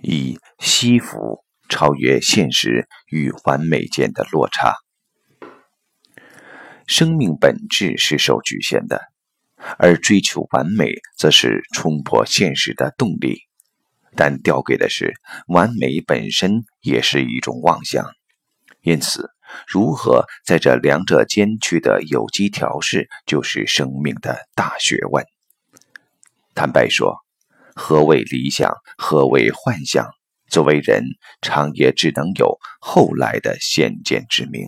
以西服超越现实与完美间的落差。生命本质是受局限的，而追求完美则是冲破现实的动力。但吊诡的是，完美本身也是一种妄想。因此，如何在这两者间取得有机调试，就是生命的大学问。坦白说，何为理想？何为幻想？作为人，常也只能有后来的先见之明。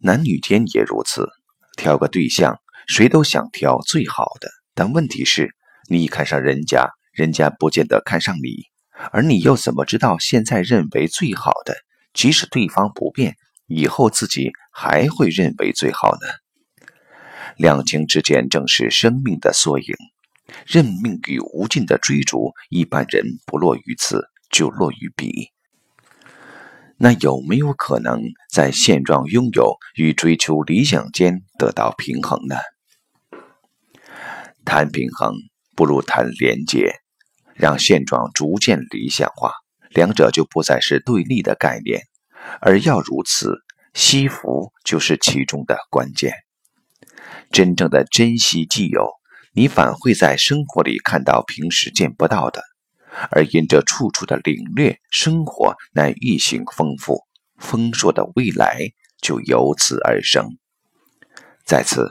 男女间也如此，挑个对象，谁都想挑最好的。但问题是，你看上人家，人家不见得看上你，而你又怎么知道现在认为最好的，即使对方不变，以后自己还会认为最好呢？两情之间正是生命的缩影，任命与无尽的追逐，一般人不落于此，就落于彼。那有没有可能在现状拥有与追求理想间得到平衡呢？谈平衡不如谈连结，让现状逐渐理想化，两者就不再是对立的概念，而要如此，惜福就是其中的关键。真正的珍惜既有，你反会在生活里看到平时见不到的，而因这处处的领略，生活乃愈行丰富、丰硕的未来就由此而生。在此，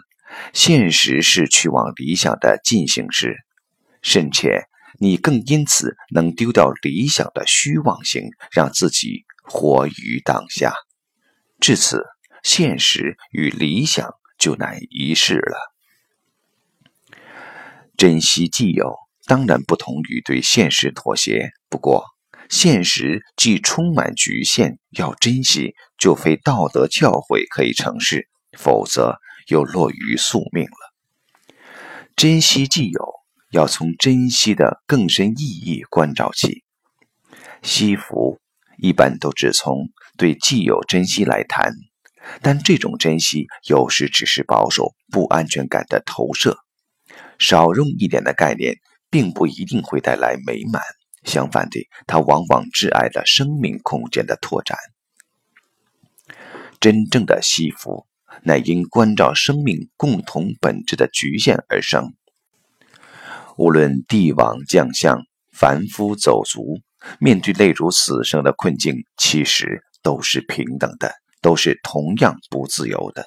现实是去往理想的进行时，甚且你更因此能丢掉理想的虚妄性，让自己活于当下。至此，现实与理想。就乃一世了。珍惜既有，当然不同于对现实妥协。不过，现实既充满局限，要珍惜，就非道德教诲可以成事，否则又落于宿命了。珍惜既有，要从珍惜的更深意义关照起。惜福一般都只从对既有珍惜来谈。但这种珍惜有时只是保守、不安全感的投射，少用一点的概念，并不一定会带来美满。相反的，它往往挚爱了生命空间的拓展。真正的惜福，乃因关照生命共同本质的局限而生。无论帝王将相、凡夫走卒，面对类如死生的困境，其实都是平等的。都是同样不自由的。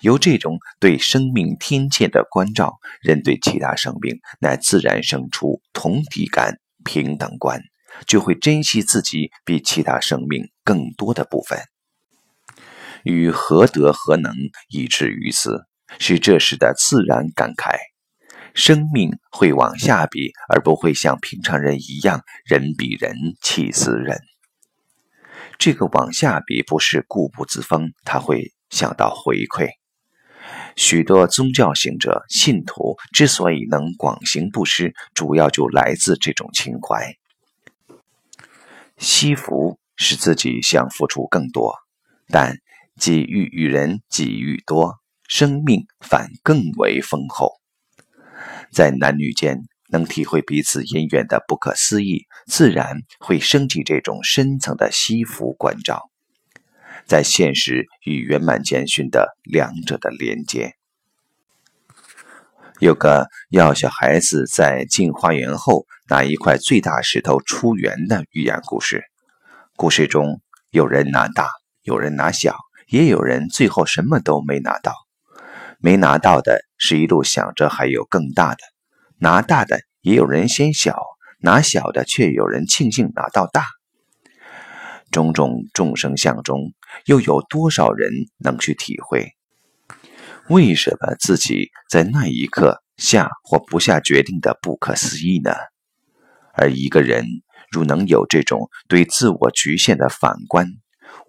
由这种对生命天切的关照，人对其他生命乃自然生出同体感、平等观，就会珍惜自己比其他生命更多的部分。与何德何能以至于此，是这时的自然感慨。生命会往下比，而不会像平常人一样人比人气死人。这个往下比不是固步自封，他会想到回馈。许多宗教行者、信徒之所以能广行布施，主要就来自这种情怀。惜福使自己想付出更多，但给予与人给予多，生命反更为丰厚。在男女间。能体会彼此姻缘的不可思议，自然会升起这种深层的惜福关照，在现实与圆满间寻得两者的连接。有个要小孩子在进花园后拿一块最大石头出园的寓言故事。故事中有人拿大，有人拿小，也有人最后什么都没拿到。没拿到的是一路想着还有更大的。拿大的也有人嫌小，拿小的却有人庆幸拿到大。种种众生相中，又有多少人能去体会，为什么自己在那一刻下或不下决定的不可思议呢？而一个人如能有这种对自我局限的反观，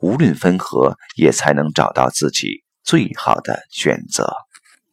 无论分合，也才能找到自己最好的选择。